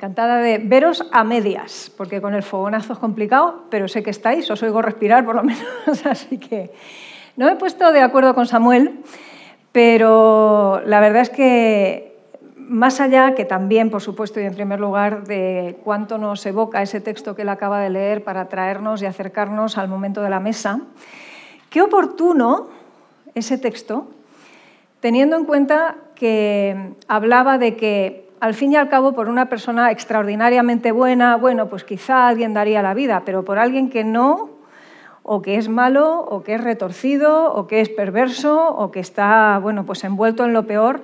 Encantada de veros a medias, porque con el fogonazo es complicado, pero sé que estáis, os oigo respirar por lo menos, así que no me he puesto de acuerdo con Samuel, pero la verdad es que más allá que también, por supuesto, y en primer lugar, de cuánto nos evoca ese texto que él acaba de leer para traernos y acercarnos al momento de la mesa, qué oportuno ese texto, teniendo en cuenta que hablaba de que al fin y al cabo, por una persona extraordinariamente buena, bueno, pues quizá alguien daría la vida, pero por alguien que no, o que es malo, o que es retorcido, o que es perverso, o que está, bueno, pues envuelto en lo peor,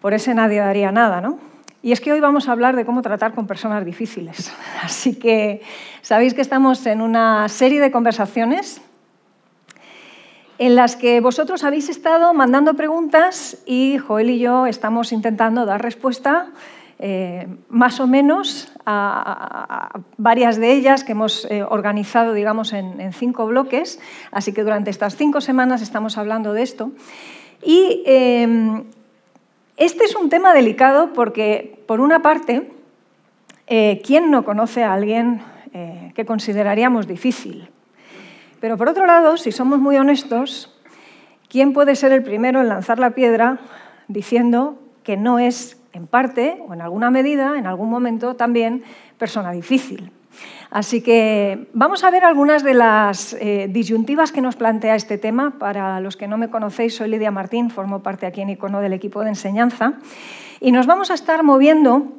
por ese nadie daría nada, ¿no? Y es que hoy vamos a hablar de cómo tratar con personas difíciles. Así que sabéis que estamos en una serie de conversaciones en las que vosotros habéis estado mandando preguntas y Joel y yo estamos intentando dar respuesta eh, más o menos a, varias de ellas que hemos eh, organizado, digamos, en, cinco bloques. Así que durante estas cinco semanas estamos hablando de esto. Y em, este es un tema delicado porque, por una parte, eh, ¿quién no conoce a alguien que consideraríamos difícil? Pero por otro lado, si somos muy honestos, ¿quién puede ser el primero en lanzar la piedra diciendo que no es, en parte o en alguna medida, en algún momento también, persona difícil? Así que vamos a ver algunas de las eh, disyuntivas que nos plantea este tema. Para los que no me conocéis, soy Lidia Martín, formo parte aquí en Icono del equipo de enseñanza. Y nos vamos a estar moviendo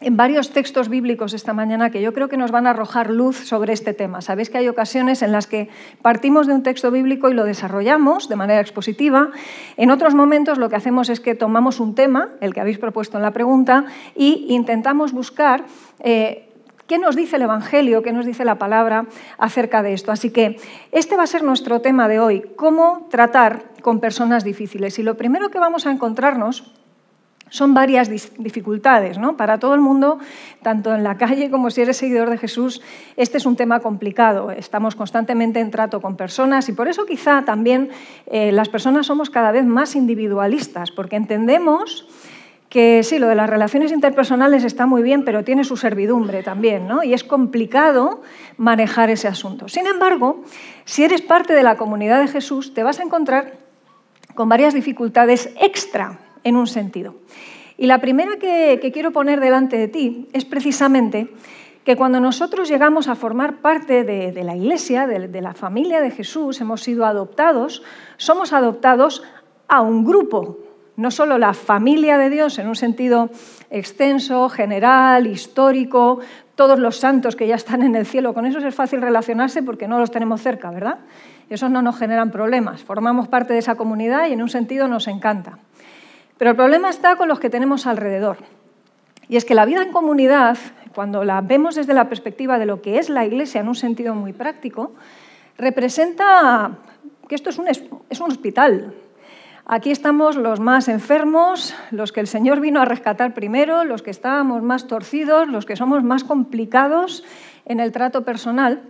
en varios textos bíblicos esta mañana que yo creo que nos van a arrojar luz sobre este tema. Sabéis que hay ocasiones en las que partimos de un texto bíblico y lo desarrollamos de manera expositiva. En otros momentos lo que hacemos es que tomamos un tema, el que habéis propuesto en la pregunta, e intentamos buscar eh, qué nos dice el Evangelio, qué nos dice la palabra acerca de esto. Así que este va a ser nuestro tema de hoy, cómo tratar con personas difíciles. Y lo primero que vamos a encontrarnos son varias dificultades, ¿no? Para todo el mundo, tanto en la calle como si eres seguidor de Jesús, este es un tema complicado. Estamos constantemente en trato con personas y por eso quizá también eh, las personas somos cada vez más individualistas, porque entendemos que sí, lo de las relaciones interpersonales está muy bien, pero tiene su servidumbre también, ¿no? Y es complicado manejar ese asunto. Sin embargo, si eres parte de la comunidad de Jesús, te vas a encontrar con varias dificultades extra en un sentido. Y la primera que, quiero poner delante de ti es precisamente que cuando nosotros llegamos a formar parte de, la iglesia, de, la familia de Jesús, hemos sido adoptados, somos adoptados a un grupo, no solo la familia de Dios en un sentido extenso, general, histórico, todos los santos que ya están en el cielo, con esos es fácil relacionarse porque no los tenemos cerca, ¿verdad? Esos no nos generan problemas, formamos parte de esa comunidad y en un sentido nos encanta. Pero el problema está con los que tenemos alrededor. Y es que la vida en comunidad, cuando la vemos desde la perspectiva de lo que es la iglesia en un sentido muy práctico, representa que esto es un, es un hospital. Aquí estamos los más enfermos, los que el Señor vino a rescatar primero, los que estábamos más torcidos, los que somos más complicados en el trato personal.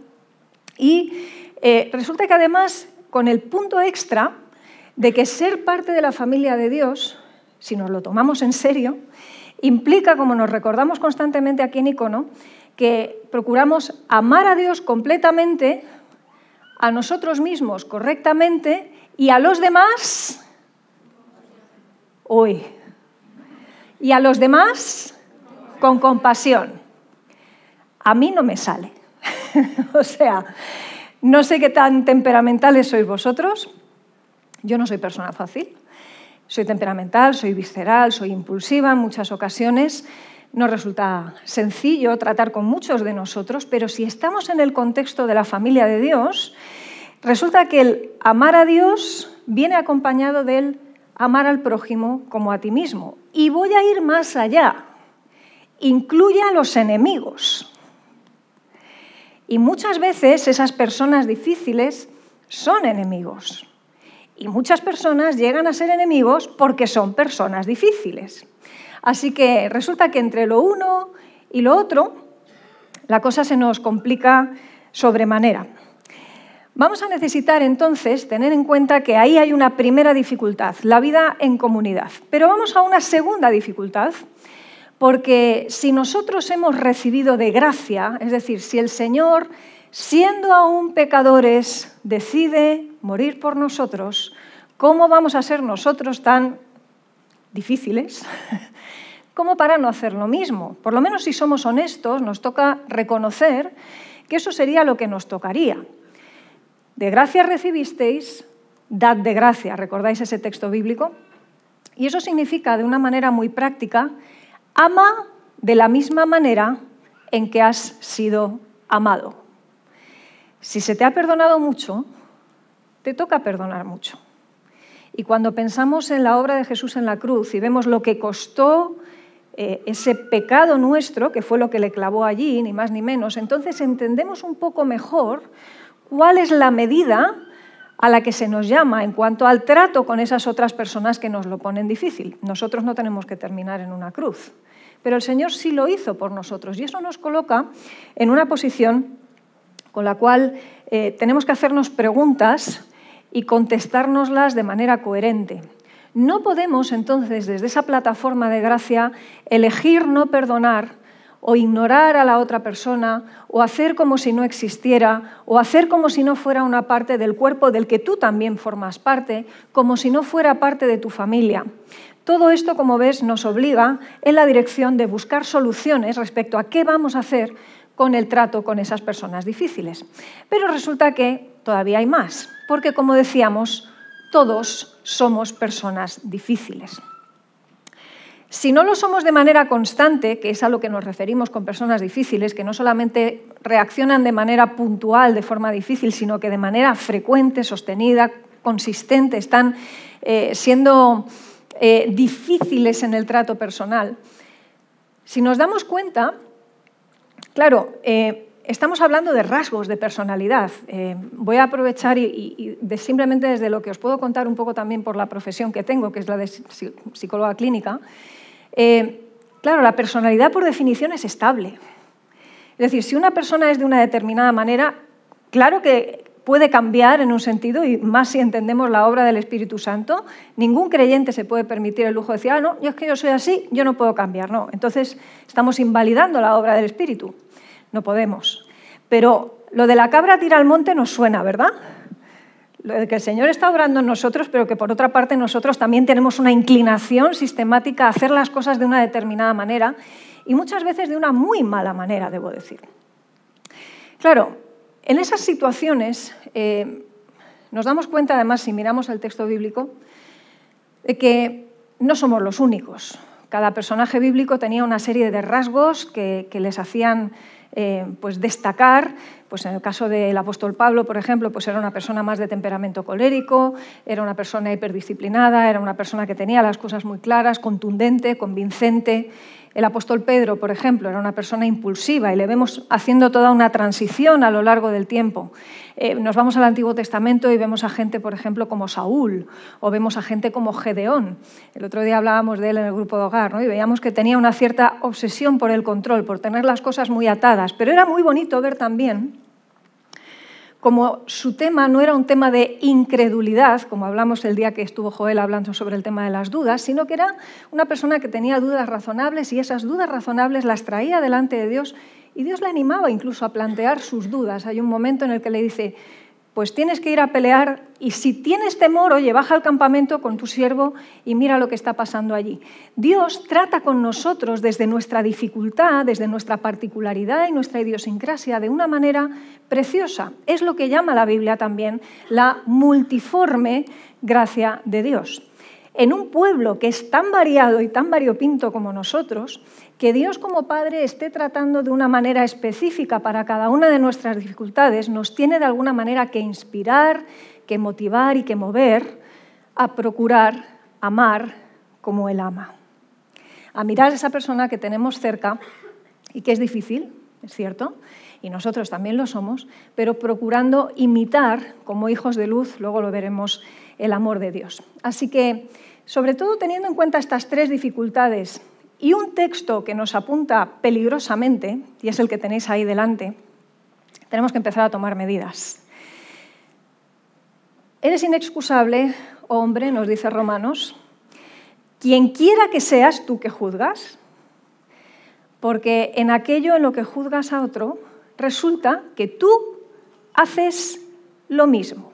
Y eh, resulta que además, con el punto extra de que ser parte de la familia de Dios si nos lo tomamos en serio, implica, como nos recordamos constantemente aquí en Icono, que procuramos amar a Dios completamente, a nosotros mismos correctamente y a los demás, uy, y a los demás con compasión. A mí no me sale. o sea, no sé qué tan temperamentales sois vosotros. Yo no soy persona fácil. Soy temperamental, soy visceral, soy impulsiva en muchas ocasiones. Nos resulta sencillo tratar con muchos de nosotros, pero si estamos en el contexto de la familia de Dios, resulta que el amar a Dios viene acompañado del amar al prójimo como a ti mismo. Y voy a ir más allá. Incluye a los enemigos. Y muchas veces esas personas difíciles son enemigos. Y muchas personas llegan a ser enemigos porque son personas difíciles. Así que resulta que entre lo uno y lo otro, la cosa se nos complica sobremanera. Vamos a necesitar entonces tener en cuenta que ahí hay una primera dificultad, la vida en comunidad. Pero vamos a una segunda dificultad, porque si nosotros hemos recibido de gracia, es decir, si el Señor, siendo aún pecadores, decide morir por nosotros, ¿cómo vamos a ser nosotros tan difíciles como para no hacer lo mismo? Por lo menos si somos honestos, nos toca reconocer que eso sería lo que nos tocaría. De gracia recibisteis, dad de gracia. ¿Recordáis ese texto bíblico? Y eso significa, de una manera muy práctica, ama de la misma manera en que has sido amado. Si se te ha perdonado mucho, te toca perdonar mucho. Y cuando pensamos en la obra de Jesús en la cruz y vemos lo que costó eh, ese pecado nuestro, que fue lo que le clavó allí, ni más ni menos, entonces entendemos un poco mejor cuál es la medida a la que se nos llama en cuanto al trato con esas otras personas que nos lo ponen difícil. Nosotros no tenemos que terminar en una cruz, pero el Señor sí lo hizo por nosotros y eso nos coloca en una posición con la cual eh, tenemos que hacernos preguntas y contestárnoslas de manera coherente. No podemos entonces desde esa plataforma de gracia elegir no perdonar o ignorar a la otra persona, o hacer como si no existiera, o hacer como si no fuera una parte del cuerpo del que tú también formas parte, como si no fuera parte de tu familia. Todo esto, como ves, nos obliga en la dirección de buscar soluciones respecto a qué vamos a hacer con el trato con esas personas difíciles. Pero resulta que todavía hay más, porque como decíamos, todos somos personas difíciles. Si no lo somos de manera constante, que es a lo que nos referimos con personas difíciles, que no solamente reaccionan de manera puntual, de forma difícil, sino que de manera frecuente, sostenida, consistente, están eh, siendo eh, difíciles en el trato personal. Si nos damos cuenta, claro, eh, estamos hablando de rasgos de personalidad. voy a aprovechar y, simplemente desde lo que os puedo contar un poco también por la profesión que tengo, que es la de psicóloga clínica, eh, claro, la personalidad por definición es estable. Es decir, si una persona es de una determinada manera, claro que puede cambiar en un sentido, y más si entendemos la obra del Espíritu Santo, ningún creyente se puede permitir el lujo de decir, ah, no, yo es que yo soy así, yo no puedo cambiar. No, entonces estamos invalidando la obra del Espíritu. No podemos. Pero lo de la cabra tira al monte nos suena, ¿verdad? que el Señor está obrando en nosotros, pero que por otra parte nosotros también tenemos una inclinación sistemática a hacer las cosas de una determinada manera y muchas veces de una muy mala manera, debo decir. Claro, en esas situaciones eh, nos damos cuenta, además, si miramos el texto bíblico, de que no somos los únicos. Cada personaje bíblico tenía una serie de rasgos que les hacían eh, pues destacar, pues en el caso del apóstol Pablo, por ejemplo, pues era una persona más de temperamento colérico, era una persona hiperdisciplinada, era una persona que tenía las cosas muy claras, contundente, convincente. El apóstol Pedro, por ejemplo, era una persona impulsiva y le vemos haciendo toda una transición a lo largo del tiempo. Eh, nos vamos al Antiguo Testamento y vemos a gente, por ejemplo, como Saúl o vemos a gente como Gedeón. El otro día hablábamos de él en el grupo de hogar ¿no? y veíamos que tenía una cierta obsesión por el control, por tener las cosas muy atadas. Pero era muy bonito ver también como su tema no era un tema de incredulidad, como hablamos el día que estuvo Joel hablando sobre el tema de las dudas, sino que era una persona que tenía dudas razonables y esas dudas razonables las traía delante de Dios y Dios le animaba incluso a plantear sus dudas. Hay un momento en el que le dice, pues tienes que ir a pelear y si tienes temor, oye, baja al campamento con tu siervo y mira lo que está pasando allí. Dios trata con nosotros desde nuestra dificultad, desde nuestra particularidad y nuestra idiosincrasia de una manera preciosa. Es lo que llama la Biblia también la multiforme gracia de Dios. En un pueblo que es tan variado y tan variopinto como nosotros, que Dios como Padre esté tratando de una manera específica para cada una de nuestras dificultades nos tiene de alguna manera que inspirar, que motivar y que mover a procurar amar como Él ama. A mirar a esa persona que tenemos cerca y que es difícil, es cierto, y nosotros también lo somos, pero procurando imitar como hijos de luz, luego lo veremos, el amor de Dios. Así que, sobre todo teniendo en cuenta estas tres dificultades y un texto que nos apunta peligrosamente, y es el que tenéis ahí delante, tenemos que empezar a tomar medidas. Eres inexcusable, hombre, nos dice Romanos, quien quiera que seas tú que juzgas, porque en aquello en lo que juzgas a otro, resulta que tú haces lo mismo.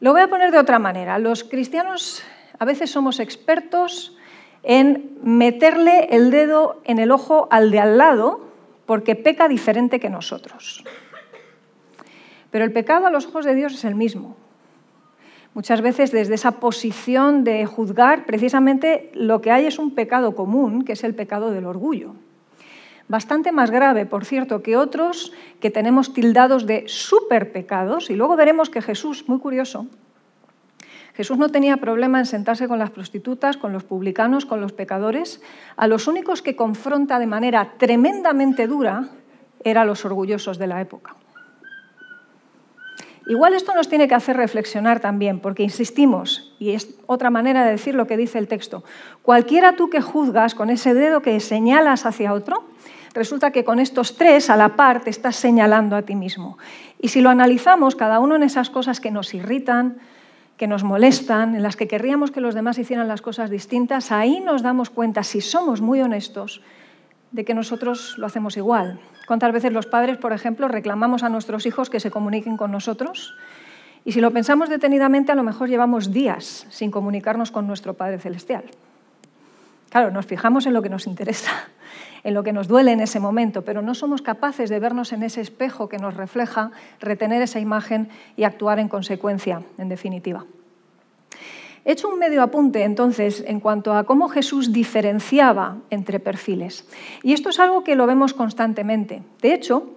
Lo voy a poner de otra manera. Los cristianos a veces somos expertos en meterle el dedo en el ojo al de al lado porque peca diferente que nosotros. Pero el pecado a los ojos de Dios es el mismo. Muchas veces desde esa posición de juzgar, precisamente lo que hay es un pecado común, que es el pecado del orgullo. Bastante más grave, por cierto, que otros que tenemos tildados de superpecados. Y luego veremos que Jesús, muy curioso, Jesús no tenía problema en sentarse con las prostitutas, con los publicanos, con los pecadores. A los únicos que confronta de manera tremendamente dura eran los orgullosos de la época. Igual esto nos tiene que hacer reflexionar también, porque insistimos, y es otra manera de decir lo que dice el texto, cualquiera tú que juzgas con ese dedo que señalas hacia otro, resulta que con estos tres a la par te estás señalando a ti mismo. Y si lo analizamos, cada uno en esas cosas que nos irritan, que nos molestan, en las que querríamos que los demás hicieran las cosas distintas, ahí nos damos cuenta, si somos muy honestos, de que nosotros lo hacemos igual. ¿Cuántas veces los padres, por ejemplo, reclamamos a nuestros hijos que se comuniquen con nosotros? Y si lo pensamos detenidamente, a lo mejor llevamos días sin comunicarnos con nuestro Padre Celestial. Claro, nos fijamos en lo que nos interesa, en lo que nos duele en ese momento, pero no somos capaces de vernos en ese espejo que nos refleja, retener esa imagen y actuar en consecuencia, en definitiva. He hecho un medio apunte entonces en cuanto a cómo Jesús diferenciaba entre perfiles. Y esto es algo que lo vemos constantemente. De hecho,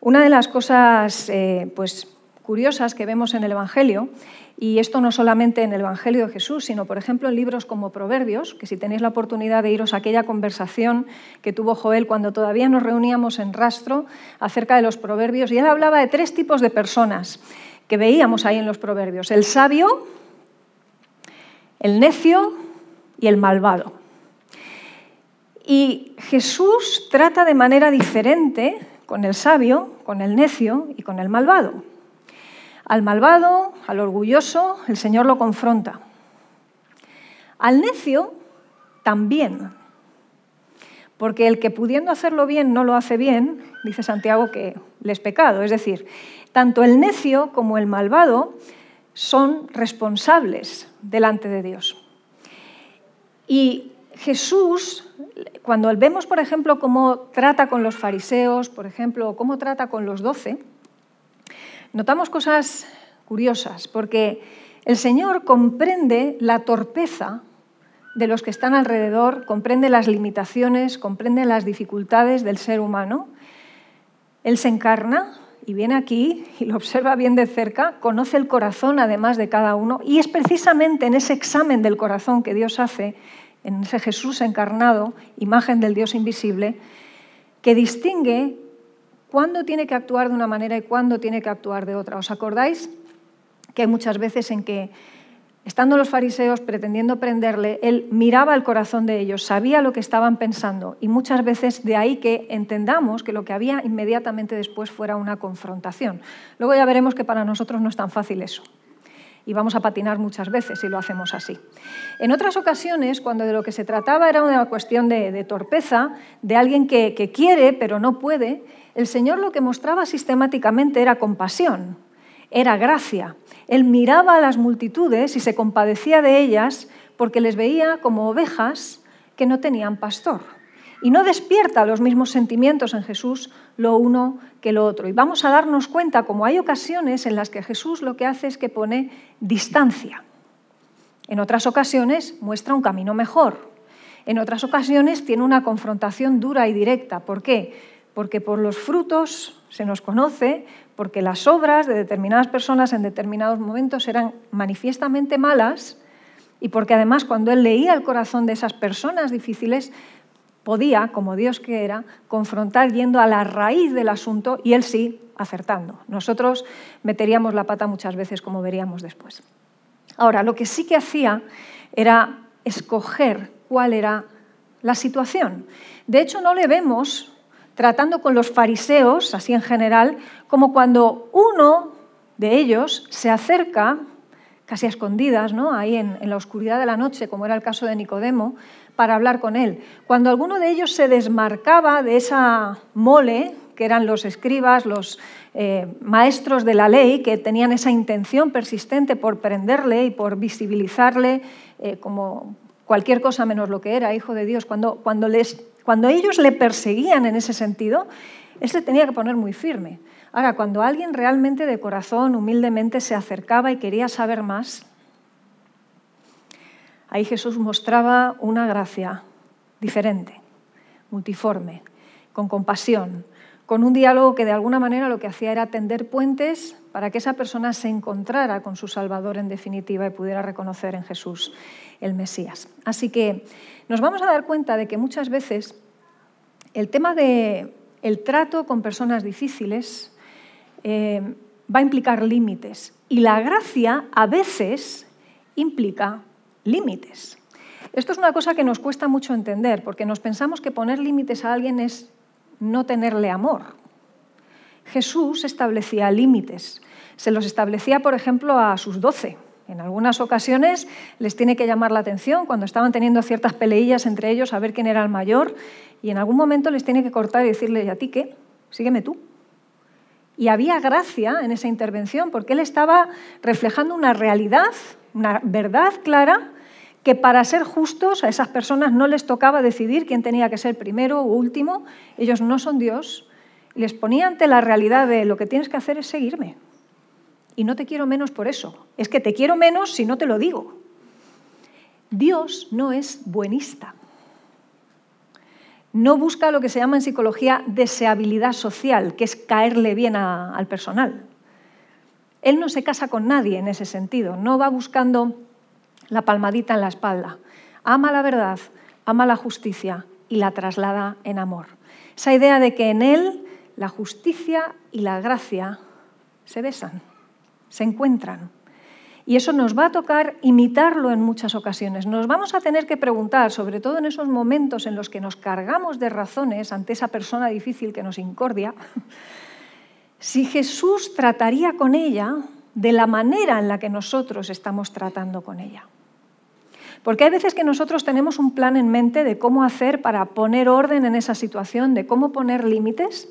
una de las cosas eh, pues, curiosas que vemos en el Evangelio y esto no solamente en el Evangelio de Jesús, sino por ejemplo en libros como Proverbios, que si tenéis la oportunidad de iros a aquella conversación que tuvo Joel cuando todavía nos reuníamos en rastro acerca de los Proverbios, y él hablaba de tres tipos de personas que veíamos ahí en los Proverbios, el sabio, el necio y el malvado. Y Jesús trata de manera diferente con el sabio, con el necio y con el malvado. Al malvado, al orgulloso, el Señor lo confronta. Al necio, también. Porque el que pudiendo hacerlo bien no lo hace bien, dice Santiago que le es pecado. Es decir, tanto el necio como el malvado son responsables delante de Dios. Y Jesús, cuando vemos, por ejemplo, cómo trata con los fariseos, por ejemplo, cómo trata con los doce, notamos cosas curiosas, porque el Señor comprende la torpeza de los que están alrededor, comprende las limitaciones, comprende las dificultades del ser humano. Él se encarna y viene aquí y lo observa bien de cerca, conoce el corazón además de cada uno, y es precisamente en ese examen del corazón que Dios hace, en ese Jesús encarnado, imagen del Dios invisible, que distingue cuándo tiene que actuar de una manera y cuándo tiene que actuar de otra. ¿Os acordáis que hay muchas veces en que, estando los fariseos pretendiendo prenderle, él miraba el corazón de ellos, sabía lo que estaban pensando y muchas veces de ahí que entendamos que lo que había inmediatamente después fuera una confrontación. Luego ya veremos que para nosotros no es tan fácil eso y vamos a patinar muchas veces si lo hacemos así. En otras ocasiones, cuando de lo que se trataba era una cuestión de, torpeza, de alguien que, que quiere pero no puede, el Señor lo que mostraba sistemáticamente era compasión, era gracia. Él miraba a las multitudes y se compadecía de ellas porque les veía como ovejas que no tenían pastor. Y no despierta los mismos sentimientos en Jesús lo uno que lo otro. Y vamos a darnos cuenta como hay ocasiones en las que Jesús lo que hace es que pone distancia. En otras ocasiones muestra un camino mejor. En otras ocasiones tiene una confrontación dura y directa. ¿Por qué? Porque por los frutos se nos conoce, porque las obras de determinadas personas en determinados momentos eran manifiestamente malas y porque además cuando él leía el corazón de esas personas difíciles, podía, como Dios que era, confrontar yendo a la raíz del asunto y él sí, acertando. Nosotros meteríamos la pata muchas veces, como veríamos después. Ahora, lo que sí que hacía era escoger cuál era la situación. De hecho, no le vemos tratando con los fariseos, así en general, como cuando uno de ellos se acerca, casi a escondidas, ¿no? ahí en, en la oscuridad de la noche, como era el caso de Nicodemo, para hablar con él. Cuando alguno de ellos se desmarcaba de esa mole, que eran los escribas, los eh, maestros de la ley, que tenían esa intención persistente por prenderle y por visibilizarle eh, como cualquier cosa menos lo que era, hijo de Dios, cuando, cuando, les, cuando ellos le perseguían en ese sentido, él se tenía que poner muy firme. Ahora, cuando alguien realmente de corazón, humildemente, se acercaba y quería saber más, Ahí Jesús mostraba una gracia diferente, multiforme, con compasión, con un diálogo que de alguna manera lo que hacía era tender puentes para que esa persona se encontrara con su Salvador en definitiva y pudiera reconocer en Jesús el Mesías. Así que nos vamos a dar cuenta de que muchas veces el tema del el trato con personas difíciles eh, va a implicar límites y la gracia a veces implica límites. Esto es una cosa que nos cuesta mucho entender, porque nos pensamos que poner límites a alguien es no tenerle amor. Jesús establecía límites. Se los establecía, por ejemplo, a sus doce. En algunas ocasiones les tiene que llamar la atención cuando estaban teniendo ciertas peleillas entre ellos a ver quién era el mayor y en algún momento les tiene que cortar y decirle, ¿y a ti qué? Sígueme tú. Y había gracia en esa intervención porque él estaba reflejando una realidad, una verdad clara que para ser justos a esas personas no les tocaba decidir quién tenía que ser primero o último, ellos no son Dios, les ponía ante la realidad de lo que tienes que hacer es seguirme. Y no te quiero menos por eso, es que te quiero menos si no te lo digo. Dios no es buenista. No busca lo que se llama en psicología deseabilidad social, que es caerle bien al personal. Él no se casa con nadie en ese sentido, no va buscando la palmadita en la espalda. Ama la verdad, ama la justicia y la traslada en amor. Esa idea de que en Él la justicia y la gracia se besan, se encuentran. Y eso nos va a tocar imitarlo en muchas ocasiones. Nos vamos a tener que preguntar, sobre todo en esos momentos en los que nos cargamos de razones ante esa persona difícil que nos incordia, si Jesús trataría con ella de la manera en la que nosotros estamos tratando con ella. Porque hay veces que nosotros tenemos un plan en mente de cómo hacer para poner orden en esa situación, de cómo poner límites.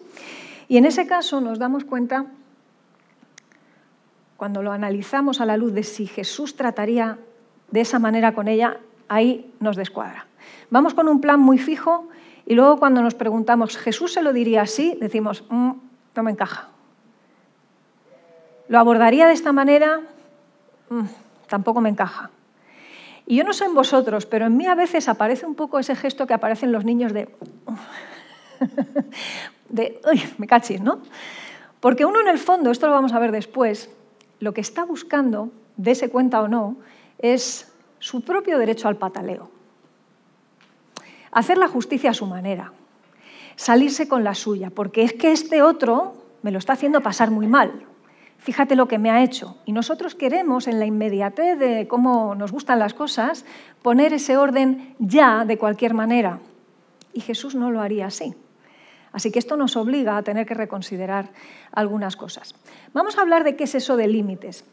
Y en ese caso nos damos cuenta, cuando lo analizamos a la luz de si Jesús trataría de esa manera con ella, ahí nos descuadra. Vamos con un plan muy fijo y luego cuando nos preguntamos, ¿Jesús se lo diría así? Decimos, mm, no me encaja. ¿Lo abordaría de esta manera? Mm, tampoco me encaja. Y yo no sé en vosotros, pero en mí a veces aparece un poco ese gesto que aparecen los niños de... de, uy, me cachis, ¿no? Porque uno en el fondo, esto lo vamos a ver después, lo que está buscando, dése cuenta o no, es su propio derecho al pataleo. Hacer la justicia a su manera, salirse con la suya, porque es que este otro me lo está haciendo pasar muy mal fíjate lo que me ha hecho. Y nosotros queremos, en la inmediatez de cómo nos gustan las cosas, poner ese orden ya de cualquier manera. Y Jesús no lo haría así. Así que esto nos obliga a tener que reconsiderar algunas cosas. Vamos a hablar de qué es eso de límites.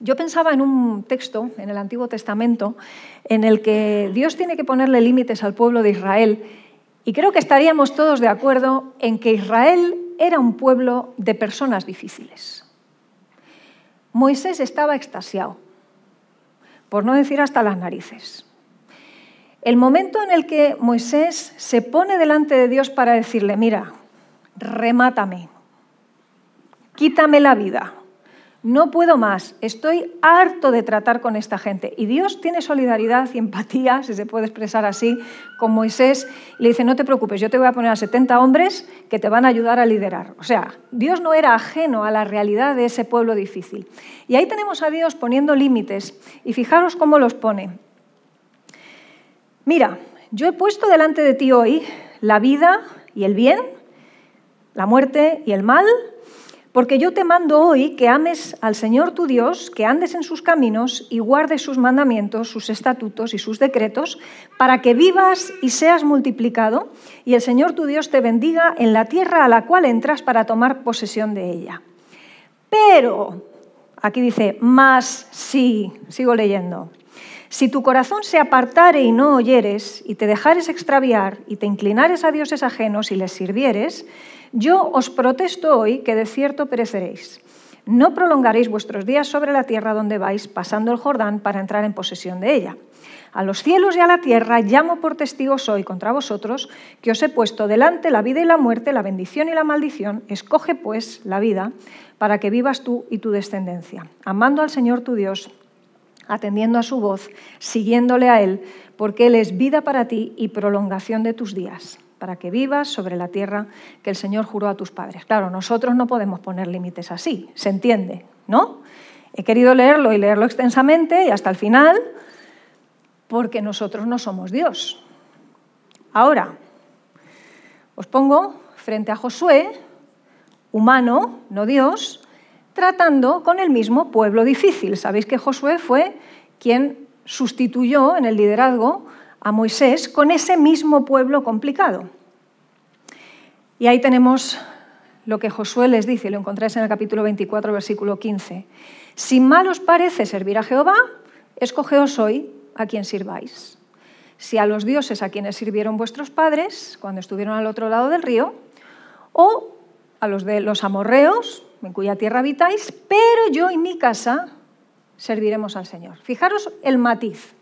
Yo pensaba en un texto en el Antiguo Testamento en el que Dios tiene que ponerle límites al pueblo de Israel y creo que estaríamos todos de acuerdo en que Israel era un pueblo de personas difíciles. Moisés estaba extasiado, por no decir hasta las narices. El momento en el que Moisés se pone delante de Dios para decirle, mira, remátame, quítame la vida, no puedo más, estoy harto de tratar con esta gente. Y Dios tiene solidaridad y empatía, si se puede expresar así, con Moisés. Y le dice, no te preocupes, yo te voy a poner a 70 hombres que te van a ayudar a liderar. O sea, Dios no era ajeno a la realidad de ese pueblo difícil. Y ahí tenemos a Dios poniendo límites. Y fijaros cómo los pone. Mira, yo he puesto delante de ti hoy la vida y el bien, la muerte y el mal, porque yo te mando hoy que ames al Señor tu Dios, que andes en sus caminos y guardes sus mandamientos, sus estatutos y sus decretos, para que vivas y seas multiplicado, y el Señor tu Dios te bendiga en la tierra a la cual entras para tomar posesión de ella. Pero, aquí dice, más sí, sigo leyendo. Si tu corazón se apartare y no oyeres, y te dejares extraviar, y te inclinares a dioses ajenos y les sirvieres, yo os protesto hoy que de cierto pereceréis. No prolongaréis vuestros días sobre la tierra donde vais, pasando el Jordán para entrar en posesión de ella. A los cielos y a la tierra llamo por testigos hoy contra vosotros, que os he puesto delante la vida y la muerte, la bendición y la maldición. Escoge pues la vida para que vivas tú y tu descendencia, amando al Señor tu Dios, atendiendo a su voz, siguiéndole a Él, porque Él es vida para ti y prolongación de tus días para que vivas sobre la tierra que el Señor juró a tus padres. Claro, nosotros no podemos poner límites así, se entiende, ¿no? He querido leerlo y leerlo extensamente y hasta el final, porque nosotros no somos Dios. Ahora, os pongo frente a Josué, humano, no Dios, tratando con el mismo pueblo difícil. Sabéis que Josué fue quien sustituyó en el liderazgo a Moisés con ese mismo pueblo complicado. Y ahí tenemos lo que Josué les dice, lo encontráis en el capítulo 24, versículo 15. Si mal os parece servir a Jehová, escogeos hoy a quien sirváis. Si a los dioses a quienes sirvieron vuestros padres cuando estuvieron al otro lado del río, o a los de los amorreos, en cuya tierra habitáis, pero yo y mi casa serviremos al Señor. Fijaros el matiz.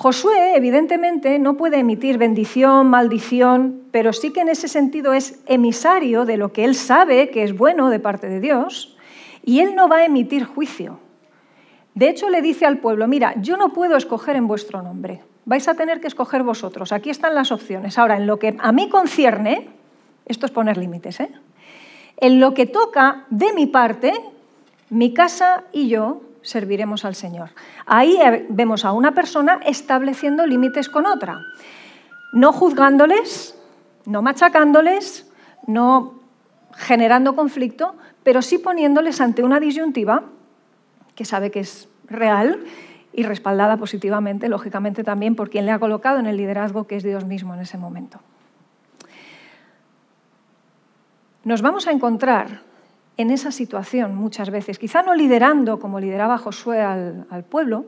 Josué, evidentemente, no puede emitir bendición, maldición, pero sí que en ese sentido es emisario de lo que él sabe que es bueno de parte de Dios, y él no va a emitir juicio. De hecho, le dice al pueblo, mira, yo no puedo escoger en vuestro nombre, vais a tener que escoger vosotros, aquí están las opciones. Ahora, en lo que a mí concierne, esto es poner límites, ¿eh? en lo que toca de mi parte, mi casa y yo serviremos al Señor. Ahí vemos a una persona estableciendo límites con otra, no juzgándoles, no machacándoles, no generando conflicto, pero sí poniéndoles ante una disyuntiva que sabe que es real y respaldada positivamente, lógicamente también por quien le ha colocado en el liderazgo, que es Dios mismo en ese momento. Nos vamos a encontrar en esa situación muchas veces, quizá no liderando como lideraba Josué al, pueblo,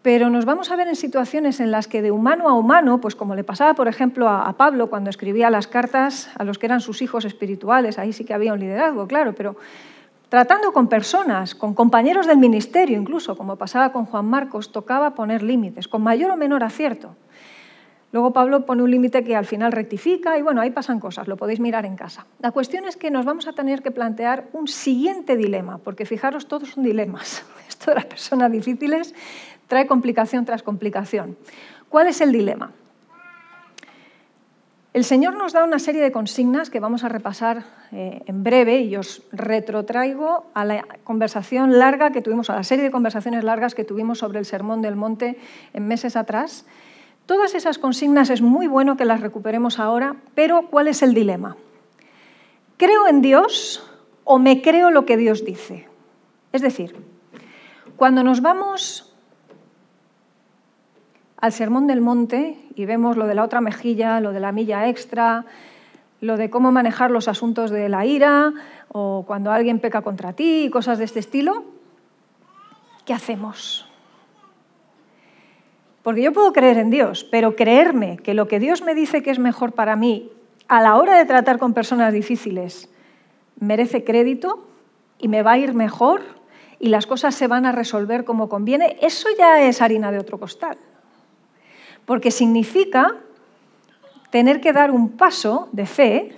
pero nos vamos a ver en situaciones en las que de humano a humano, pues como le pasaba, por ejemplo, a, Pablo cuando escribía las cartas a los que eran sus hijos espirituales, ahí sí que había un liderazgo, claro, pero tratando con personas, con compañeros del ministerio incluso, como pasaba con Juan Marcos, tocaba poner límites, con mayor o menor acierto. Luego Pablo pone un límite que al final rectifica y bueno, ahí pasan cosas, lo podéis mirar en casa. La cuestión es que nos vamos a tener que plantear un siguiente dilema, porque fijaros, todos son dilemas. Esto de las personas difíciles trae complicación tras complicación. ¿Cuál es el dilema? El Señor nos da una serie de consignas que vamos a repasar eh, en breve y os retrotraigo a la conversación larga que tuvimos, a la serie de conversaciones largas que tuvimos sobre el Sermón del Monte en meses atrás Todas esas consignas es muy bueno que las recuperemos ahora, pero ¿cuál es el dilema? ¿Creo en Dios o me creo lo que Dios dice? Es decir, cuando nos vamos al Sermón del Monte y vemos lo de la otra mejilla, lo de la milla extra, lo de cómo manejar los asuntos de la ira o cuando alguien peca contra ti y cosas de este estilo, ¿qué hacemos? Porque yo puedo creer en Dios, pero creerme que lo que Dios me dice que es mejor para mí a la hora de tratar con personas difíciles merece crédito y me va a ir mejor y las cosas se van a resolver como conviene, eso ya es harina de otro costal. Porque significa tener que dar un paso de fe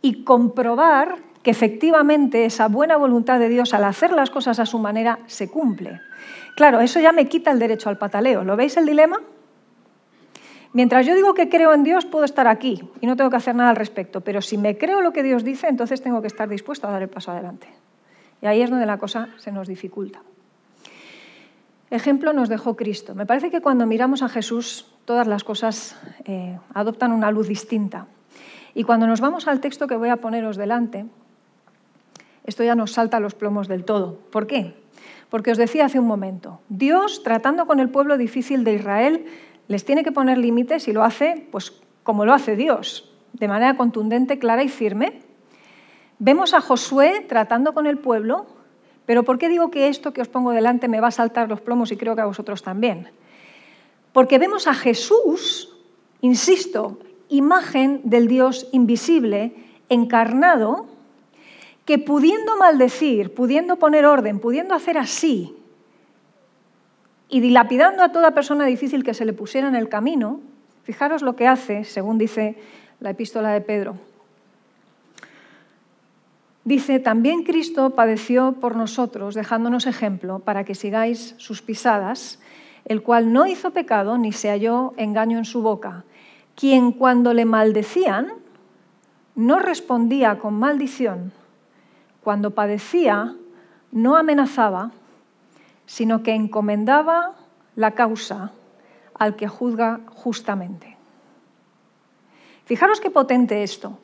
y comprobar que efectivamente esa buena voluntad de Dios al hacer las cosas a su manera se cumple. Claro, eso ya me quita el derecho al pataleo. ¿Lo veis el dilema? Mientras yo digo que creo en Dios, puedo estar aquí y no tengo que hacer nada al respecto. Pero si me creo lo que Dios dice, entonces tengo que estar dispuesto a dar el paso adelante. Y ahí es donde la cosa se nos dificulta. ejemplo nos dejó Cristo? Me parece que cuando miramos a Jesús todas las cosas eh, adoptan una luz distinta. Y cuando nos vamos al texto que voy a poneros delante, esto ya nos salta los plomos del todo. ¿Por qué? Porque os decía hace un momento, Dios tratando con el pueblo difícil de Israel les tiene que poner límites y lo hace pues como lo hace Dios, de manera contundente, clara y firme. Vemos a Josué tratando con el pueblo, pero ¿por qué digo que esto que os pongo delante me va a saltar los plomos y creo que a vosotros también? Porque vemos a Jesús, insisto, imagen del Dios invisible, encarnado, que pudiendo maldecir, pudiendo poner orden, pudiendo hacer así, y dilapidando a toda persona difícil que se le pusiera en el camino, fijaros lo que hace, según dice la epístola de Pedro. Dice, también Cristo padeció por nosotros, dejándonos ejemplo para que sigáis sus pisadas, el cual no hizo pecado ni se halló engaño en su boca, quien cuando le maldecían no respondía con maldición, cuando padecía no amenazaba, sino que encomendaba la causa al que juzga justamente. Fijaros qué potente esto,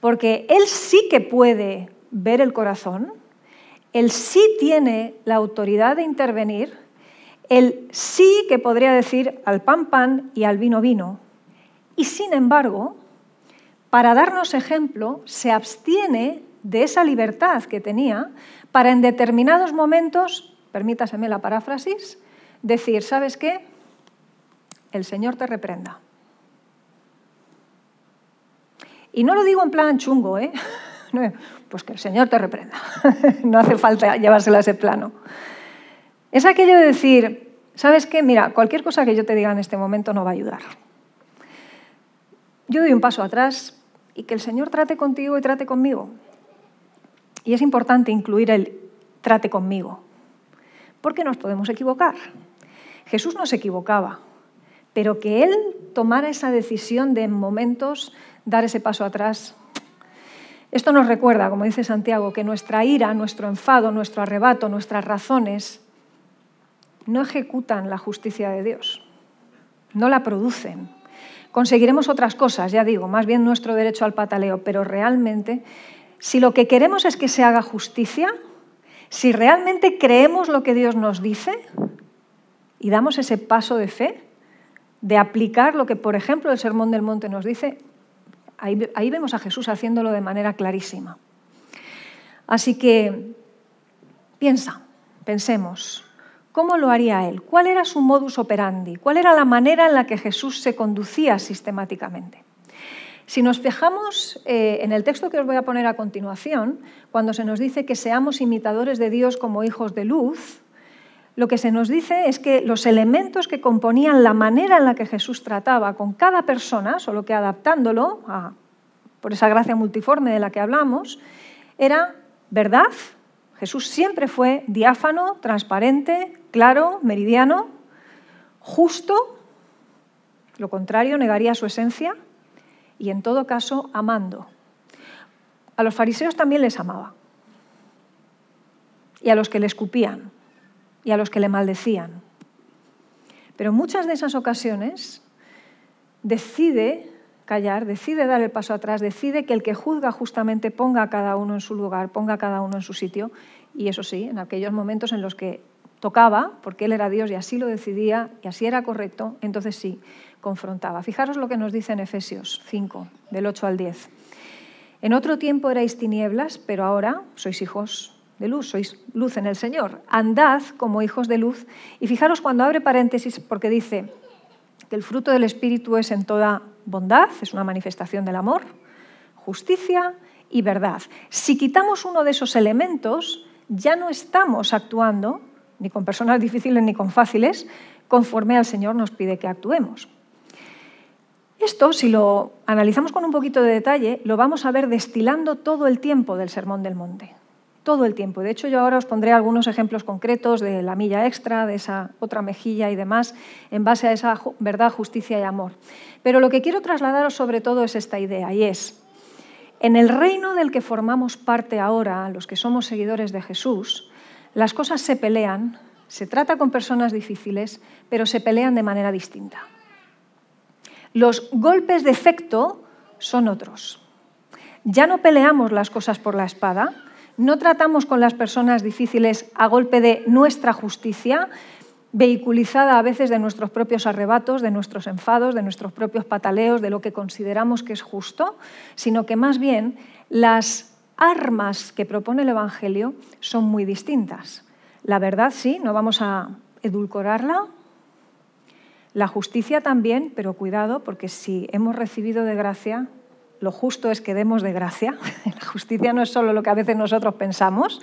porque él sí que puede ver el corazón, él sí tiene la autoridad de intervenir, el sí que podría decir al pan pan y al vino vino. Y sin embargo, para darnos ejemplo, se abstiene de esa libertad que tenía para en determinados momentos, permítaseme la paráfrasis, decir, ¿sabes qué? El Señor te reprenda. Y no lo digo en plan chungo, ¿eh? Pues que el Señor te reprenda. No hace falta llevárselo a ese plano. Es aquello de decir, ¿sabes qué? Mira, cualquier cosa que yo te diga en este momento no va a ayudar. Yo doy un paso atrás y que el Señor trate contigo y trate conmigo. Y es importante incluir el trate conmigo, porque nos podemos equivocar. Jesús no se equivocaba, pero que Él tomara esa decisión de en momentos dar ese paso atrás. Esto nos recuerda, como dice Santiago, que nuestra ira, nuestro enfado, nuestro arrebato, nuestras razones no ejecutan la justicia de Dios, no la producen. Conseguiremos otras cosas, ya digo, más bien nuestro derecho al pataleo, pero realmente, si lo que queremos es que se haga justicia, si realmente creemos lo que Dios nos dice y damos ese paso de fe, de aplicar lo que, por ejemplo, el Sermón del Monte nos dice, ahí, vemos a Jesús haciéndolo de manera clarísima. Así que piensa, pensemos, ¿Cómo lo haría él? ¿Cuál era su modus operandi? ¿Cuál era la manera en la que Jesús se conducía sistemáticamente? Si nos fijamos eh, en el texto que os voy a poner a continuación, cuando se nos dice que seamos imitadores de Dios como hijos de luz, lo que se nos dice es que los elementos que componían la manera en la que Jesús trataba con cada persona, solo que adaptándolo por esa gracia multiforme de la que hablamos, era verdad, Jesús siempre fue diáfano, transparente, claro, meridiano, justo, lo contrario negaría su esencia, y en todo caso amando. A los fariseos también les amaba, y a los que le escupían, y a los que le maldecían. Pero en muchas de esas ocasiones decide callar, decide dar el paso atrás, decide que el que juzga justamente ponga a cada uno en su lugar, ponga a cada uno en su sitio. Y eso sí, en aquellos momentos en los que tocaba, porque él era Dios y así lo decidía y así era correcto, entonces sí, confrontaba. Fijaros lo que nos dice en Efesios 5, del 8 al 10. En otro tiempo erais tinieblas, pero ahora sois hijos de luz, sois luz en el Señor. Andad como hijos de luz. Y fijaros cuando abre paréntesis, porque dice que el fruto del Espíritu es en toda bondad, es una manifestación del amor, justicia y verdad. Si quitamos uno de esos elementos, ya no estamos actuando ni con personas difíciles ni con fáciles, conforme al Señor nos pide que actuemos. Esto, si lo analizamos con un poquito de detalle, lo vamos a ver destilando todo el tiempo del Sermón del Monte. Todo el tiempo. De hecho, yo ahora os pondré algunos ejemplos concretos de la milla extra, de esa otra mejilla y demás, en base a esa verdad, justicia y amor. Pero lo que quiero trasladaros sobre todo es esta idea, y es, en el reino del que formamos parte ahora, los que somos seguidores de Jesús, las cosas se pelean se trata con personas difíciles, pero se pelean de manera distinta. Los golpes de efecto son otros. Ya no peleamos las cosas por la espada, no tratamos con las personas difíciles a golpe de nuestra justicia, vehiculizada a veces de nuestros propios arrebatos, de nuestros enfados, de nuestros propios pataleos, de lo que consideramos que es justo, sino que más bien las armas que propone el Evangelio son muy distintas. La verdad sí, no vamos a edulcorarla, la justicia también, pero cuidado, porque si hemos recibido de gracia, lo justo es que demos de gracia. La justicia no es solo lo que a veces nosotros pensamos,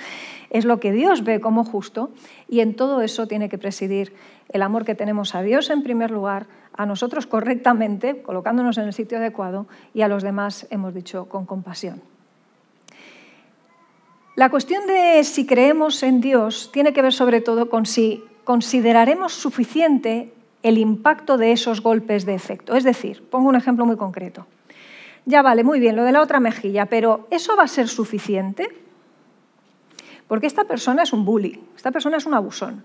es lo que Dios ve como justo y en todo eso tiene que presidir el amor que tenemos a Dios en primer lugar, a nosotros correctamente, colocándonos en el sitio adecuado y a los demás, hemos dicho, con compasión. La cuestión de si creemos en Dios tiene que ver sobre todo con si consideraremos suficiente el impacto de esos golpes de efecto. Es decir, pongo un ejemplo muy concreto. Ya vale, muy bien, lo de la otra mejilla, pero ¿eso va a ser suficiente? Porque esta persona es un bully, esta persona es un abusón.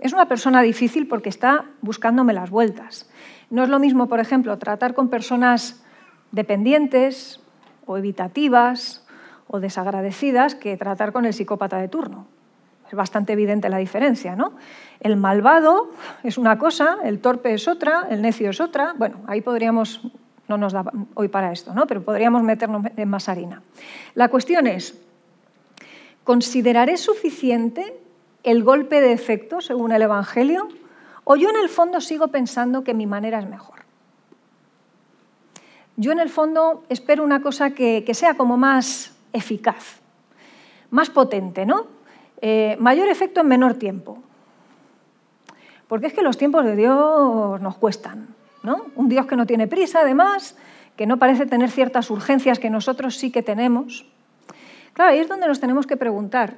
Es una persona difícil porque está buscándome las vueltas. No es lo mismo, por ejemplo, tratar con personas dependientes o evitativas o desagradecidas que tratar con el psicópata de turno. Es bastante evidente la diferencia, ¿no? El malvado es una cosa, el torpe es otra, el necio es otra. Bueno, ahí podríamos, no nos da hoy para esto, ¿no? Pero podríamos meternos en más harina. La cuestión es, ¿consideraré suficiente el golpe de efecto según el Evangelio? ¿O yo en el fondo sigo pensando que mi manera es mejor? Yo en el fondo espero una cosa que, que sea como más eficaz, más potente, ¿no? Eh, mayor efecto en menor tiempo. Porque es que los tiempos de Dios nos cuestan. ¿no? Un Dios que no tiene prisa, además, que no parece tener ciertas urgencias que nosotros sí que tenemos. Claro, ahí es donde nos tenemos que preguntar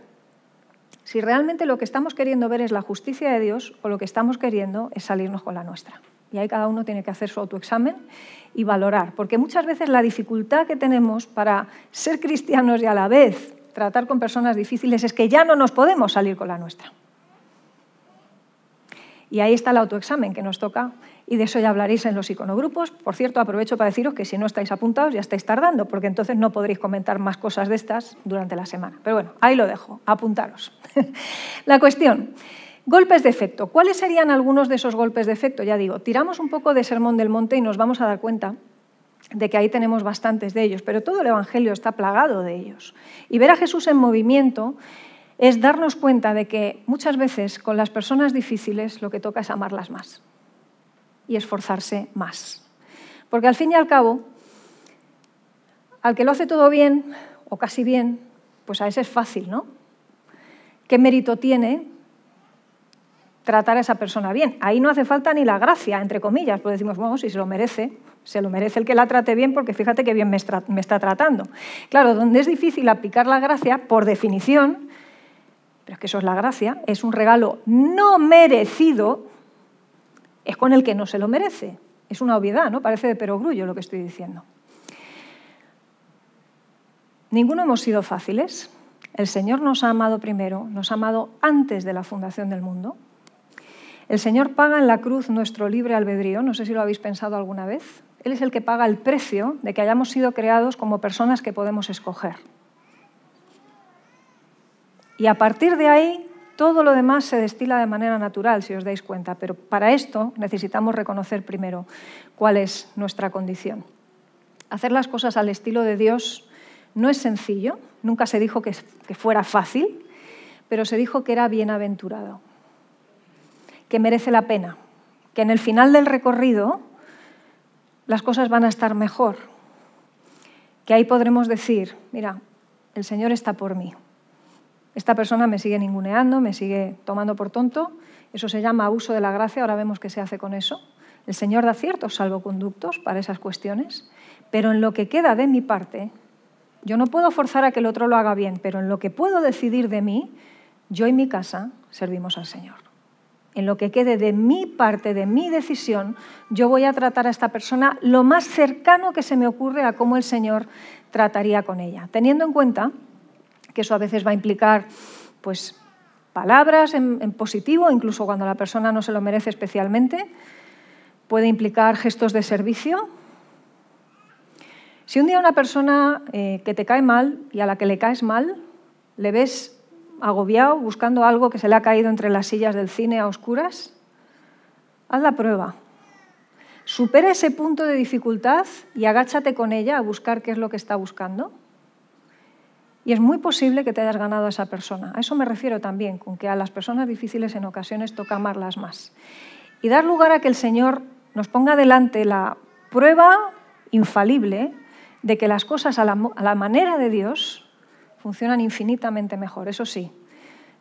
si realmente lo que estamos queriendo ver es la justicia de Dios o lo que estamos queriendo es salirnos con la nuestra. Y ahí cada uno tiene que hacer su autoexamen y valorar, porque muchas veces la dificultad que tenemos para ser cristianos y a la vez tratar con personas difíciles es que ya no nos podemos salir con la nuestra. Y ahí está el autoexamen que nos toca y de eso ya hablaréis en los iconogrupos. Por cierto, aprovecho para deciros que si no estáis apuntados ya estáis tardando, porque entonces no podréis comentar más cosas de estas durante la semana. Pero bueno, ahí lo dejo, apuntaros. la cuestión, golpes de efecto. ¿Cuáles serían algunos de esos golpes de efecto? Ya digo, tiramos un poco de Sermón del Monte y nos vamos a dar cuenta de que ahí tenemos bastantes de ellos, pero todo el Evangelio está plagado de ellos. Y ver a Jesús en movimiento es darnos cuenta de que muchas veces con las personas difíciles lo que toca es amarlas más y esforzarse más. Porque al fin y al cabo, al que lo hace todo bien o casi bien, pues a ese es fácil, ¿no? ¿Qué mérito tiene tratar a esa persona bien? Ahí no hace falta ni la gracia, entre comillas, pues decimos, bueno, si se lo merece, se lo merece el que la trate bien porque fíjate qué bien me, está tratando. Claro, donde es difícil aplicar la gracia, por definición, pero es que eso es la gracia, es un regalo no merecido, es con el que no se lo merece. Es una obviedad, ¿no? Parece de perogrullo lo que estoy diciendo. Ninguno hemos sido fáciles. El Señor nos ha amado primero, nos ha amado antes de la fundación del mundo. El Señor paga en la cruz nuestro libre albedrío, no sé si lo habéis pensado alguna vez. Él es el que paga el precio de que hayamos sido creados como personas que podemos escoger. Y a partir de ahí, todo lo demás se destila de manera natural, si os dais cuenta. Pero para esto necesitamos reconocer primero cuál es nuestra condición. Hacer las cosas al estilo de Dios no es sencillo, nunca se dijo que, fuera fácil, pero se dijo que era bienaventurado, que merece la pena, que en el final del recorrido las cosas van a estar mejor. Que ahí podremos decir, mira, el Señor está por mí. Esta persona me sigue ninguneando, me sigue tomando por tonto. Eso se llama abuso de la gracia, ahora vemos qué se hace con eso. El Señor da ciertos salvoconductos para esas cuestiones, pero en lo que queda de mi parte, yo no puedo forzar a que el otro lo haga bien, pero en lo que puedo decidir de mí, yo y mi casa servimos al Señor en lo que quede de mi parte, de mi decisión, yo voy a tratar a esta persona lo más cercano que se me ocurre a cómo el Señor trataría con ella, teniendo en cuenta que eso a veces va a implicar pues palabras en, positivo, incluso cuando la persona no se lo merece especialmente. Puede implicar gestos de servicio. Si un día una persona eh, que te cae mal y a la que le caes mal, le ves agobiado buscando algo que se le ha caído entre las sillas del cine a oscuras, haz la prueba. Supera ese punto de dificultad y agáchate con ella a buscar qué es lo que está buscando. Y es muy posible que te hayas ganado a esa persona. A eso me refiero también, con que a las personas difíciles en ocasiones toca amarlas más. Y dar lugar a que el Señor nos ponga delante la prueba infalible de que las cosas a la, a la manera de Dios funcionan infinitamente mejor. Eso sí,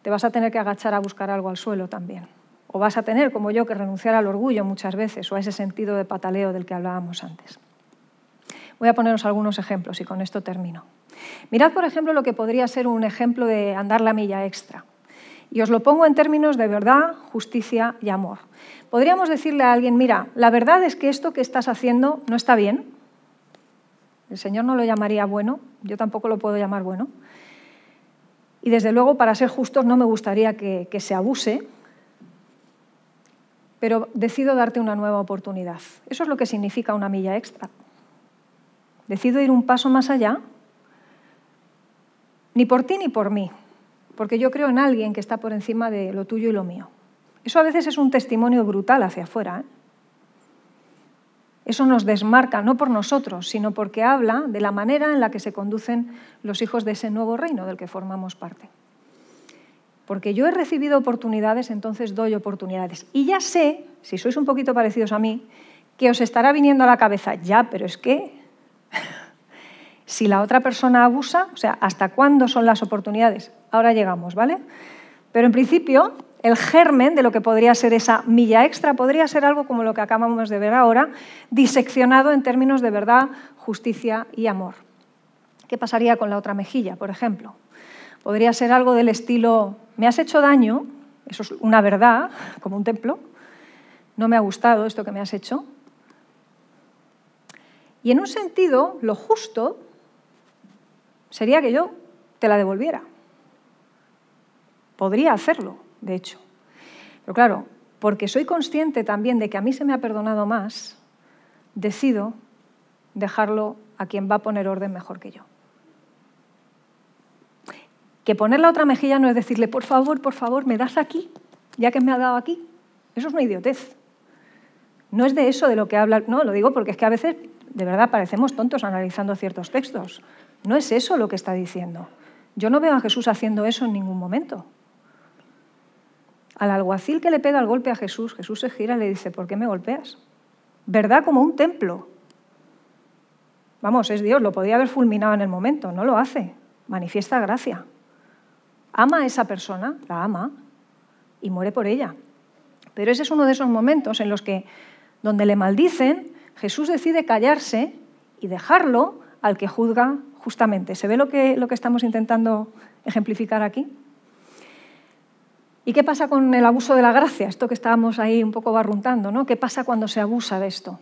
te vas a tener que agachar a buscar algo al suelo también. O vas a tener, como yo, que renunciar al orgullo muchas veces o a ese sentido de pataleo del que hablábamos antes. Voy a poneros algunos ejemplos y con esto termino. Mirad, por ejemplo, lo que podría ser un ejemplo de andar la milla extra. Y os lo pongo en términos de verdad, justicia y amor. Podríamos decirle a alguien, mira, la verdad es que esto que estás haciendo no está bien. El Señor no lo llamaría bueno, yo tampoco lo puedo llamar bueno. Y desde luego, para ser justos, no me gustaría que, se abuse, pero decido darte una nueva oportunidad. Eso es lo que significa una milla extra. Decido ir un paso más allá ni por ti ni por mí, porque yo creo en alguien que está por encima de lo tuyo y lo mío. Eso a veces es un testimonio brutal hacia afuera. ¿eh? Eso nos desmarca, no por nosotros, sino porque habla de la manera en la que se conducen los hijos de ese nuevo reino del que formamos parte. Porque yo he recibido oportunidades, entonces doy oportunidades. Y ya sé, si sois un poquito parecidos a mí, que os estará viniendo a la cabeza, ya, pero es que si la otra persona abusa, o sea, ¿hasta cuándo son las oportunidades? Ahora llegamos, ¿vale? Pero en principio, el germen de lo que podría ser esa milla extra podría ser algo como lo que acabamos de ver ahora, diseccionado en términos de verdad, justicia y amor. ¿Qué pasaría con la otra mejilla, por ejemplo? Podría ser algo del estilo, me has hecho daño, eso es una verdad, como un templo, no me ha gustado esto que me has hecho. Y en un sentido, lo justo sería que yo te la devolviera. Podría hacerlo, de hecho. Pero claro, porque soy consciente también de que a mí se me ha perdonado más, decido dejarlo a quien va a poner orden mejor que yo. Que poner la otra mejilla no es decirle, por favor, por favor, me das aquí, ya que me ha dado aquí. Eso es una idiotez. No es de eso de lo que habla, no, lo digo porque es que a veces de verdad parecemos tontos analizando ciertos textos. No es eso lo que está diciendo. Yo no veo a Jesús haciendo eso en ningún momento. Al alguacil que le pega el golpe a Jesús, Jesús se gira y le dice, ¿por qué me golpeas? ¿Verdad como un templo? Vamos, es Dios, lo podía haber fulminado en el momento, no lo hace. Manifiesta gracia. Ama a esa persona, la ama, y muere por ella. Pero ese es uno de esos momentos en los que, donde le maldicen, Jesús decide callarse y dejarlo al que juzga justamente. ¿Se ve lo que, lo que estamos intentando ejemplificar aquí? ¿Y qué pasa con el abuso de la gracia? Esto que estábamos ahí un poco barruntando, ¿no? ¿Qué pasa cuando se abusa de esto?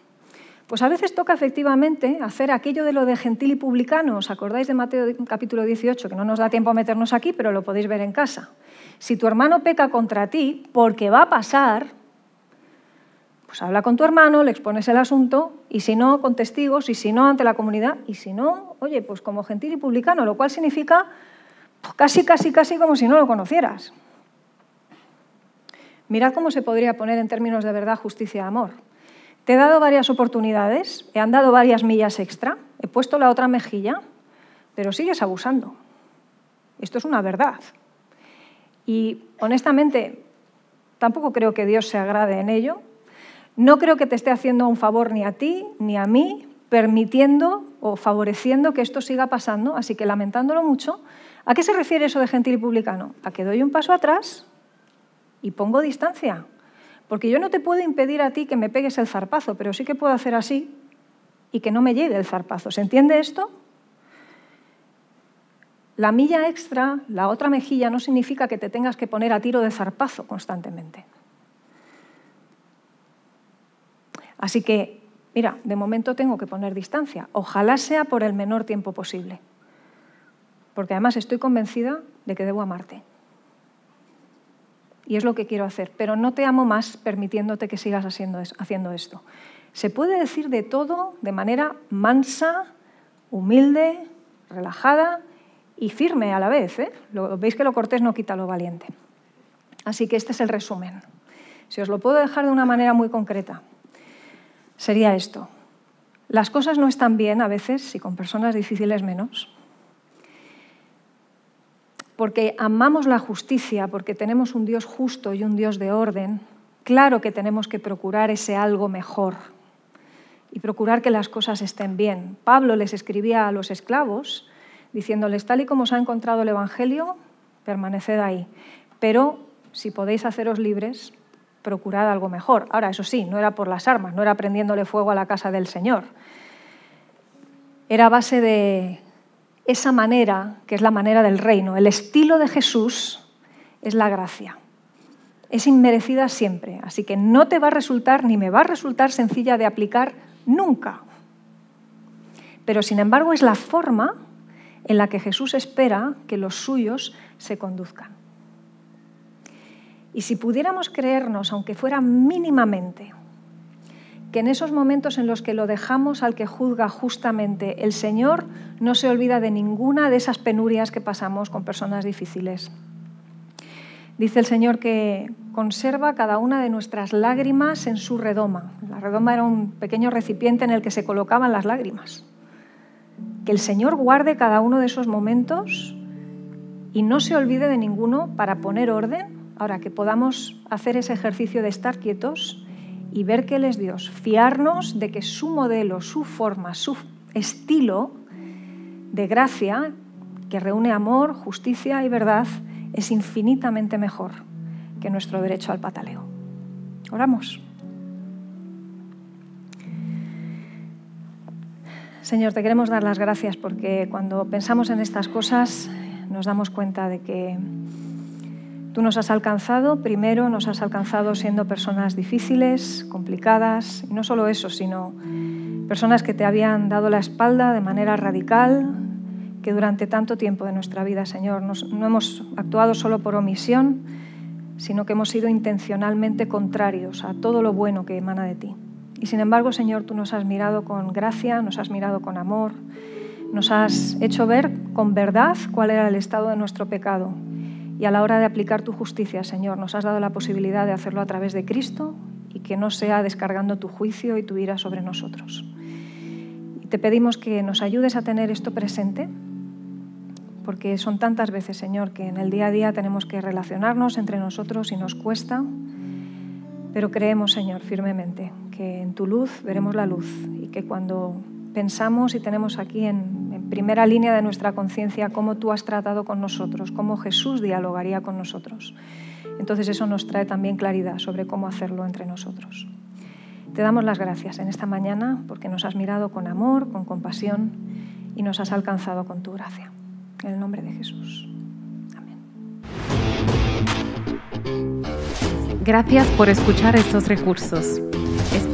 Pues a veces toca efectivamente hacer aquello de lo de gentil y publicano. ¿Os acordáis de Mateo capítulo 18? Que no nos da tiempo a meternos aquí, pero lo podéis ver en casa. Si tu hermano peca contra ti, porque va a pasar, pues habla con tu hermano, le expones el asunto, y si no, con testigos, y si no, ante la comunidad, y si no, oye, pues como gentil y publicano, lo cual significa pues casi, casi, casi como si no lo conocieras. Mirad cómo se podría poner en términos de verdad, justicia amor. Te he dado varias oportunidades, he andado varias millas extra, he puesto la otra mejilla, pero sigues abusando. Esto es una verdad. Y honestamente, tampoco creo que Dios se agrade en ello, no creo que te esté haciendo un favor ni a ti ni a mí, permitiendo o favoreciendo que esto siga pasando, así que lamentándolo mucho. ¿A qué se refiere eso de gentil y publicano? A que doy un paso atrás y pongo distancia. Porque yo no te puedo impedir a ti que me pegues el zarpazo, pero sí que puedo hacer así y que no me llegue el zarpazo. ¿Se entiende esto? La milla extra, la otra mejilla, no significa que te tengas que poner a tiro de zarpazo constantemente. Así que, mira, de momento tengo que poner distancia. Ojalá sea por el menor tiempo posible. Porque además estoy convencida de que debo amarte. Y es lo que quiero hacer, pero no te amo más permitiéndote que sigas haciendo, esto. Se puede decir de todo de manera mansa, humilde, relajada y firme a la vez. ¿eh? Veis que lo cortés no quita lo valiente. Así que este es el resumen. Si os lo puedo dejar de una manera muy concreta, sería esto. Las cosas no están bien a veces y con personas difíciles menos, porque amamos la justicia, porque tenemos un Dios justo y un Dios de orden, claro que tenemos que procurar ese algo mejor y procurar que las cosas estén bien. Pablo les escribía a los esclavos diciéndoles, tal y como os ha encontrado el Evangelio, permaneced ahí. Pero si podéis haceros libres, procurad algo mejor. Ahora, eso sí, no era por las armas, no era prendiéndole fuego a la casa del Señor. Era base de esa manera, que es la manera del reino. El estilo de Jesús es la gracia. Es inmerecida siempre, así que no te va a resultar ni me va a resultar sencilla de aplicar nunca. Pero sin embargo es la forma en la que Jesús espera que los suyos se conduzcan. Y si pudiéramos creernos, aunque fuera mínimamente, que en esos momentos en los que lo dejamos al que juzga justamente, el Señor no se olvida de ninguna de esas penurias que pasamos con personas difíciles. Dice el Señor que conserva cada una de nuestras lágrimas en su redoma. La redoma era un pequeño recipiente en el que se colocaban las lágrimas. Que el Señor guarde cada uno de esos momentos y no se olvide de ninguno para poner orden Ahora, que podamos hacer ese ejercicio de estar quietos y ver que Él es Dios, fiarnos de que su modelo, su forma, su estilo de gracia, que reúne amor, justicia y verdad, es infinitamente mejor que nuestro derecho al pataleo. Oramos. Señor, te queremos dar las gracias porque cuando pensamos en estas cosas nos damos cuenta de que Tú nos has alcanzado, primero nos has alcanzado siendo personas difíciles, complicadas, y no solo eso, sino personas que te habían dado la espalda de manera radical, que durante tanto tiempo de nuestra vida, Señor, no hemos actuado solo por omisión, sino que hemos sido intencionalmente contrarios a todo lo bueno que emana de ti. Y sin embargo, Señor, tú nos has mirado con gracia, nos has mirado con amor, nos has hecho ver con verdad cuál era el estado de nuestro pecado y a la hora de aplicar tu justicia, Señor, nos has dado la posibilidad de hacerlo a través de Cristo y que no sea descargando tu juicio y tu ira sobre nosotros. Y te pedimos que nos ayudes a tener esto presente, porque son tantas veces, Señor, que en el día a día tenemos que relacionarnos entre nosotros y nos cuesta, pero creemos, Señor, firmemente que en tu luz veremos la luz y que cuando pensamos y tenemos aquí en, primera línea de nuestra conciencia cómo tú has tratado con nosotros, cómo Jesús dialogaría con nosotros. Entonces eso nos trae también claridad sobre cómo hacerlo entre nosotros. Te damos las gracias en esta mañana porque nos has mirado con amor, con compasión y nos has alcanzado con tu gracia. En el nombre de Jesús. Amén. Gracias por escuchar estos recursos.